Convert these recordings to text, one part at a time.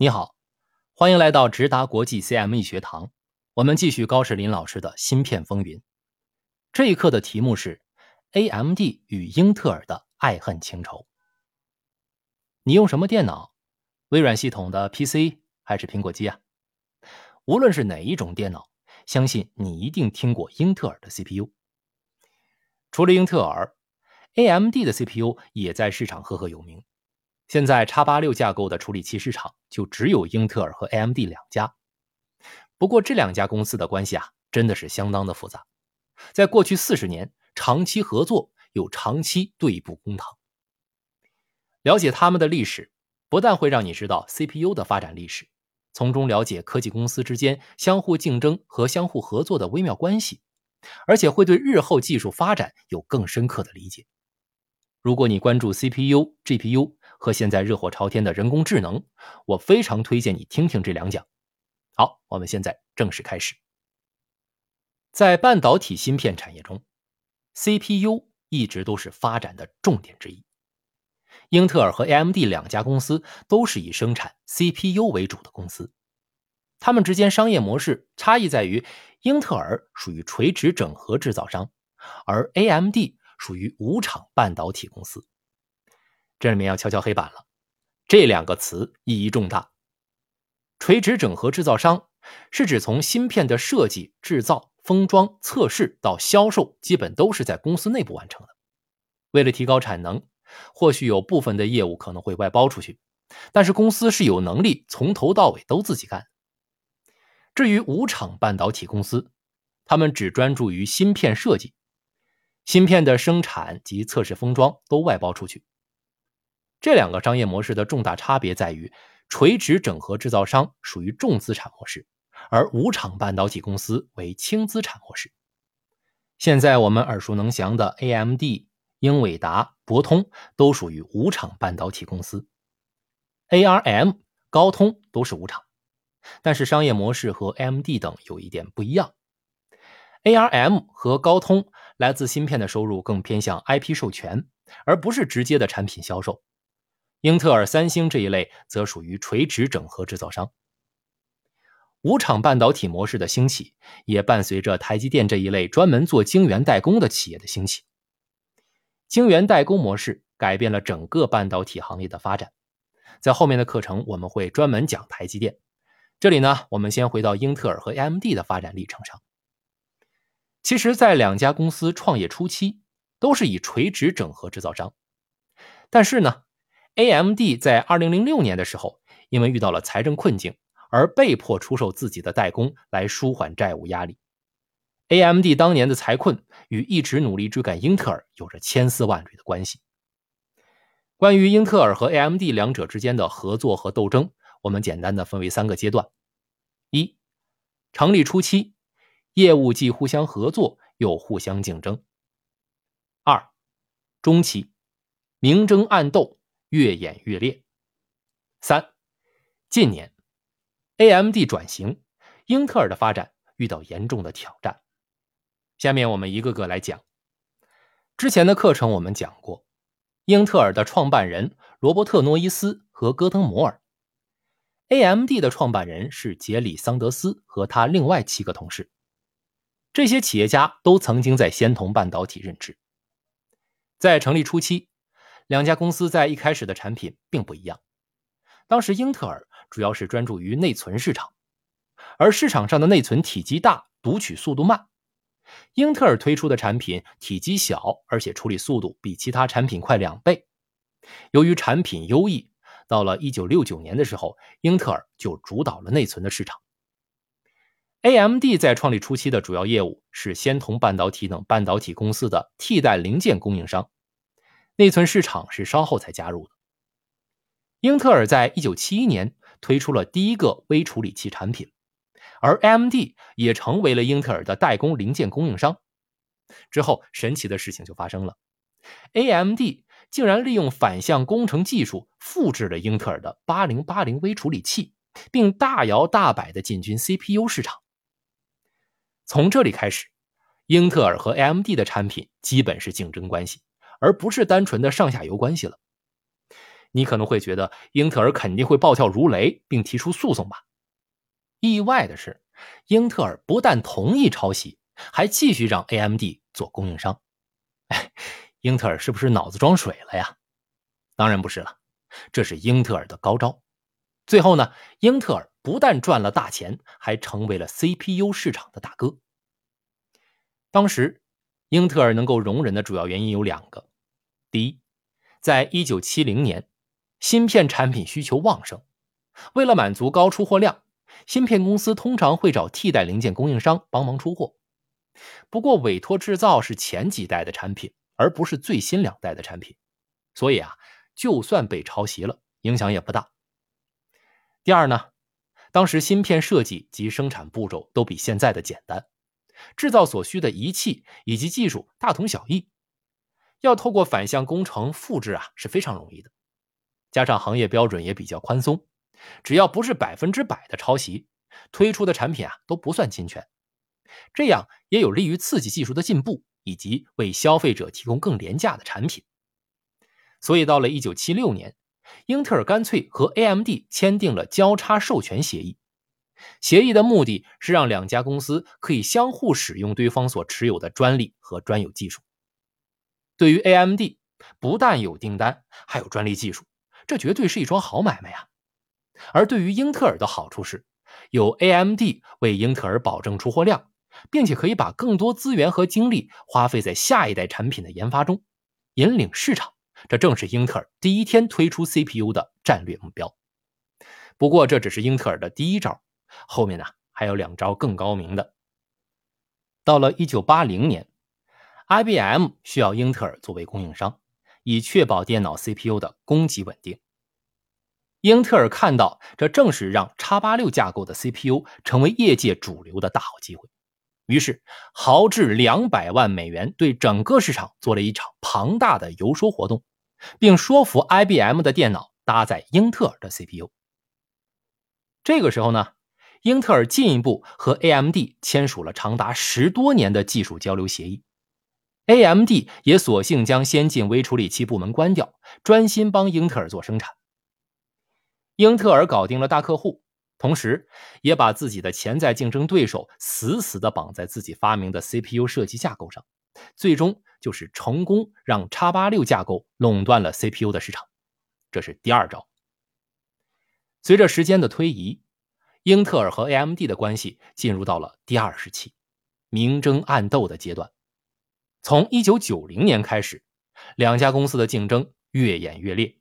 你好，欢迎来到直达国际 CME 学堂。我们继续高士林老师的芯片风云。这一课的题目是 AMD 与英特尔的爱恨情仇。你用什么电脑？微软系统的 PC 还是苹果机啊？无论是哪一种电脑，相信你一定听过英特尔的 CPU。除了英特尔，AMD 的 CPU 也在市场赫赫有名。现在叉八六架构的处理器市场就只有英特尔和 AMD 两家，不过这两家公司的关系啊，真的是相当的复杂，在过去四十年长期合作又长期对簿公堂。了解他们的历史，不但会让你知道 CPU 的发展历史，从中了解科技公司之间相互竞争和相互合作的微妙关系，而且会对日后技术发展有更深刻的理解。如果你关注 CPU、GPU 和现在热火朝天的人工智能，我非常推荐你听听这两讲。好，我们现在正式开始。在半导体芯片产业中，CPU 一直都是发展的重点之一。英特尔和 AMD 两家公司都是以生产 CPU 为主的公司，它们之间商业模式差异在于，英特尔属于垂直整合制造商，而 AMD。属于无厂半导体公司，这里面要敲敲黑板了。这两个词意义重大。垂直整合制造商是指从芯片的设计、制造、封装、测试到销售，基本都是在公司内部完成的。为了提高产能，或许有部分的业务可能会外包出去，但是公司是有能力从头到尾都自己干。至于无厂半导体公司，他们只专注于芯片设计。芯片的生产及测试封装都外包出去。这两个商业模式的重大差别在于，垂直整合制造商属于重资产模式，而无厂半导体公司为轻资产模式。现在我们耳熟能详的 AMD、英伟达、博通都属于无厂半导体公司，ARM、高通都是无厂，但是商业模式和 AMD 等有一点不一样。ARM 和高通来自芯片的收入更偏向 IP 授权，而不是直接的产品销售。英特尔、三星这一类则属于垂直整合制造商。无厂半导体模式的兴起，也伴随着台积电这一类专门做晶圆代工的企业的兴起。晶圆代工模式改变了整个半导体行业的发展。在后面的课程，我们会专门讲台积电。这里呢，我们先回到英特尔和 AMD 的发展历程上。其实，在两家公司创业初期，都是以垂直整合制造商。但是呢，AMD 在2006年的时候，因为遇到了财政困境，而被迫出售自己的代工来舒缓债务压力。AMD 当年的财困与一直努力追赶英特尔有着千丝万缕的关系。关于英特尔和 AMD 两者之间的合作和斗争，我们简单的分为三个阶段：一、成立初期。业务既互相合作，又互相竞争。二，中期，明争暗斗，越演越烈。三，近年，AMD 转型，英特尔的发展遇到严重的挑战。下面我们一个个来讲。之前的课程我们讲过，英特尔的创办人罗伯特·诺伊斯和戈登·摩尔，AMD 的创办人是杰里·桑德斯和他另外七个同事。这些企业家都曾经在仙童半导体任职。在成立初期，两家公司在一开始的产品并不一样。当时，英特尔主要是专注于内存市场，而市场上的内存体积大，读取速度慢。英特尔推出的产品体积小，而且处理速度比其他产品快两倍。由于产品优异，到了1969年的时候，英特尔就主导了内存的市场。AMD 在创立初期的主要业务是仙童半导体等半导体公司的替代零件供应商，内存市场是稍后才加入的。英特尔在1971年推出了第一个微处理器产品，而 AMD 也成为了英特尔的代工零件供应商。之后，神奇的事情就发生了，AMD 竟然利用反向工程技术复制了英特尔的8080微处理器，并大摇大摆地进军 CPU 市场。从这里开始，英特尔和 AMD 的产品基本是竞争关系，而不是单纯的上下游关系了。你可能会觉得英特尔肯定会暴跳如雷，并提出诉讼吧？意外的是，英特尔不但同意抄袭，还继续让 AMD 做供应商。英特尔是不是脑子装水了呀？当然不是了，这是英特尔的高招。最后呢，英特尔不但赚了大钱，还成为了 CPU 市场的大哥。当时，英特尔能够容忍的主要原因有两个：第一，在一九七零年，芯片产品需求旺盛，为了满足高出货量。芯片公司通常会找替代零件供应商帮忙出货，不过委托制造是前几代的产品，而不是最新两代的产品，所以啊，就算被抄袭了，影响也不大。第二呢，当时芯片设计及生产步骤都比现在的简单，制造所需的仪器以及技术大同小异，要透过反向工程复制啊是非常容易的，加上行业标准也比较宽松。只要不是百分之百的抄袭，推出的产品啊都不算侵权，这样也有利于刺激技术的进步，以及为消费者提供更廉价的产品。所以到了一九七六年，英特尔干脆和 AMD 签订了交叉授权协议。协议的目的是让两家公司可以相互使用对方所持有的专利和专有技术。对于 AMD，不但有订单，还有专利技术，这绝对是一桩好买卖呀。而对于英特尔的好处是，有 AMD 为英特尔保证出货量，并且可以把更多资源和精力花费在下一代产品的研发中，引领市场。这正是英特尔第一天推出 CPU 的战略目标。不过，这只是英特尔的第一招，后面呢还有两招更高明的。到了1980年，IBM 需要英特尔作为供应商，以确保电脑 CPU 的供给稳定。英特尔看到，这正是让 x 八六架构的 CPU 成为业界主流的大好机会，于是豪掷两百万美元，对整个市场做了一场庞大的游说活动，并说服 IBM 的电脑搭载英特尔的 CPU。这个时候呢，英特尔进一步和 AMD 签署了长达十多年的技术交流协议，AMD 也索性将先进微处理器部门关掉，专心帮英特尔做生产。英特尔搞定了大客户，同时也把自己的潜在竞争对手死死地绑在自己发明的 CPU 设计架构上，最终就是成功让 x 八六架构垄断了 CPU 的市场。这是第二招。随着时间的推移，英特尔和 AMD 的关系进入到了第二时期，明争暗斗的阶段。从1990年开始，两家公司的竞争越演越烈。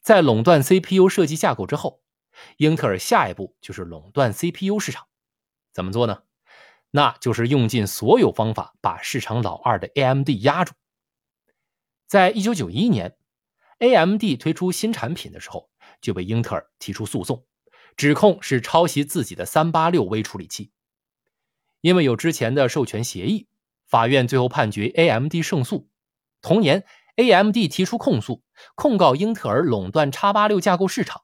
在垄断 CPU 设计架构之后，英特尔下一步就是垄断 CPU 市场。怎么做呢？那就是用尽所有方法把市场老二的 AMD 压住。在一九九一年，AMD 推出新产品的时候，就被英特尔提出诉讼，指控是抄袭自己的三八六微处理器。因为有之前的授权协议，法院最后判决 AMD 胜诉。同年。AMD 提出控诉，控告英特尔垄断 x 八六架构市场，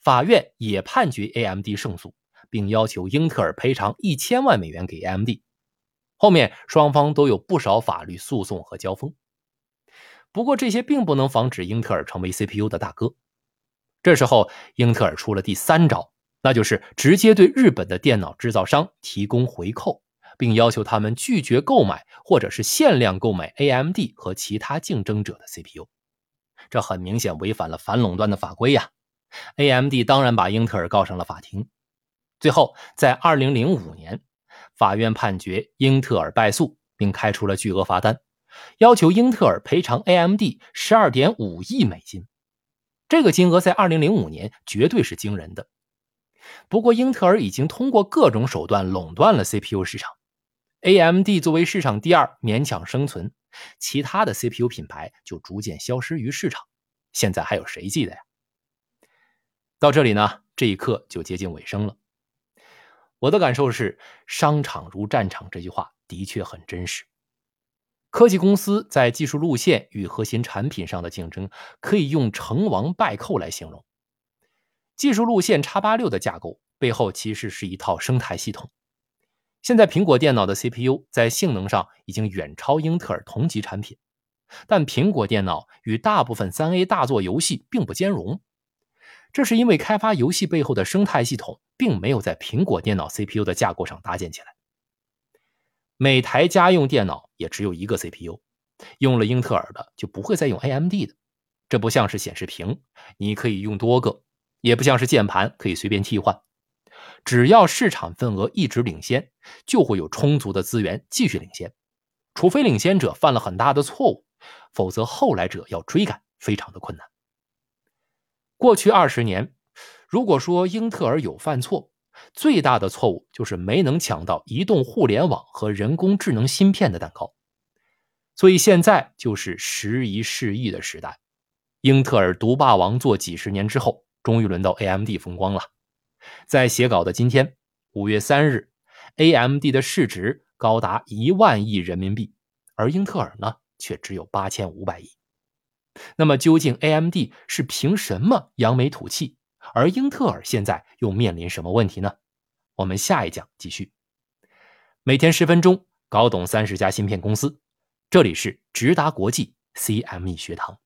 法院也判决 AMD 胜诉，并要求英特尔赔偿一千万美元给 AMD。后面双方都有不少法律诉讼和交锋，不过这些并不能防止英特尔成为 CPU 的大哥。这时候，英特尔出了第三招，那就是直接对日本的电脑制造商提供回扣。并要求他们拒绝购买或者是限量购买 AMD 和其他竞争者的 CPU，这很明显违反了反垄断的法规呀。AMD 当然把英特尔告上了法庭。最后，在2005年，法院判决英特尔败诉，并开出了巨额罚单，要求英特尔赔偿 AMD 12.5亿美金。这个金额在2005年绝对是惊人的。不过，英特尔已经通过各种手段垄断了 CPU 市场。AMD 作为市场第二，勉强生存，其他的 CPU 品牌就逐渐消失于市场。现在还有谁记得呀？到这里呢，这一课就接近尾声了。我的感受是“商场如战场”这句话的确很真实。科技公司在技术路线与核心产品上的竞争，可以用成王败寇来形容。技术路线 x 八六的架构背后，其实是一套生态系统。现在苹果电脑的 CPU 在性能上已经远超英特尔同级产品，但苹果电脑与大部分三 A 大作游戏并不兼容。这是因为开发游戏背后的生态系统并没有在苹果电脑 CPU 的架构上搭建起来。每台家用电脑也只有一个 CPU，用了英特尔的就不会再用 AMD 的。这不像是显示屏，你可以用多个；也不像是键盘，可以随便替换。只要市场份额一直领先，就会有充足的资源继续领先。除非领先者犯了很大的错误，否则后来者要追赶非常的困难。过去二十年，如果说英特尔有犯错，最大的错误就是没能抢到移动互联网和人工智能芯片的蛋糕。所以现在就是时移世易的时代。英特尔独霸王座几十年之后，终于轮到 AMD 风光了。在写稿的今天，五月三日，AMD 的市值高达一万亿人民币，而英特尔呢，却只有八千五百亿。那么，究竟 AMD 是凭什么扬眉吐气，而英特尔现在又面临什么问题呢？我们下一讲继续。每天十分钟，搞懂三十家芯片公司。这里是直达国际 CME 学堂。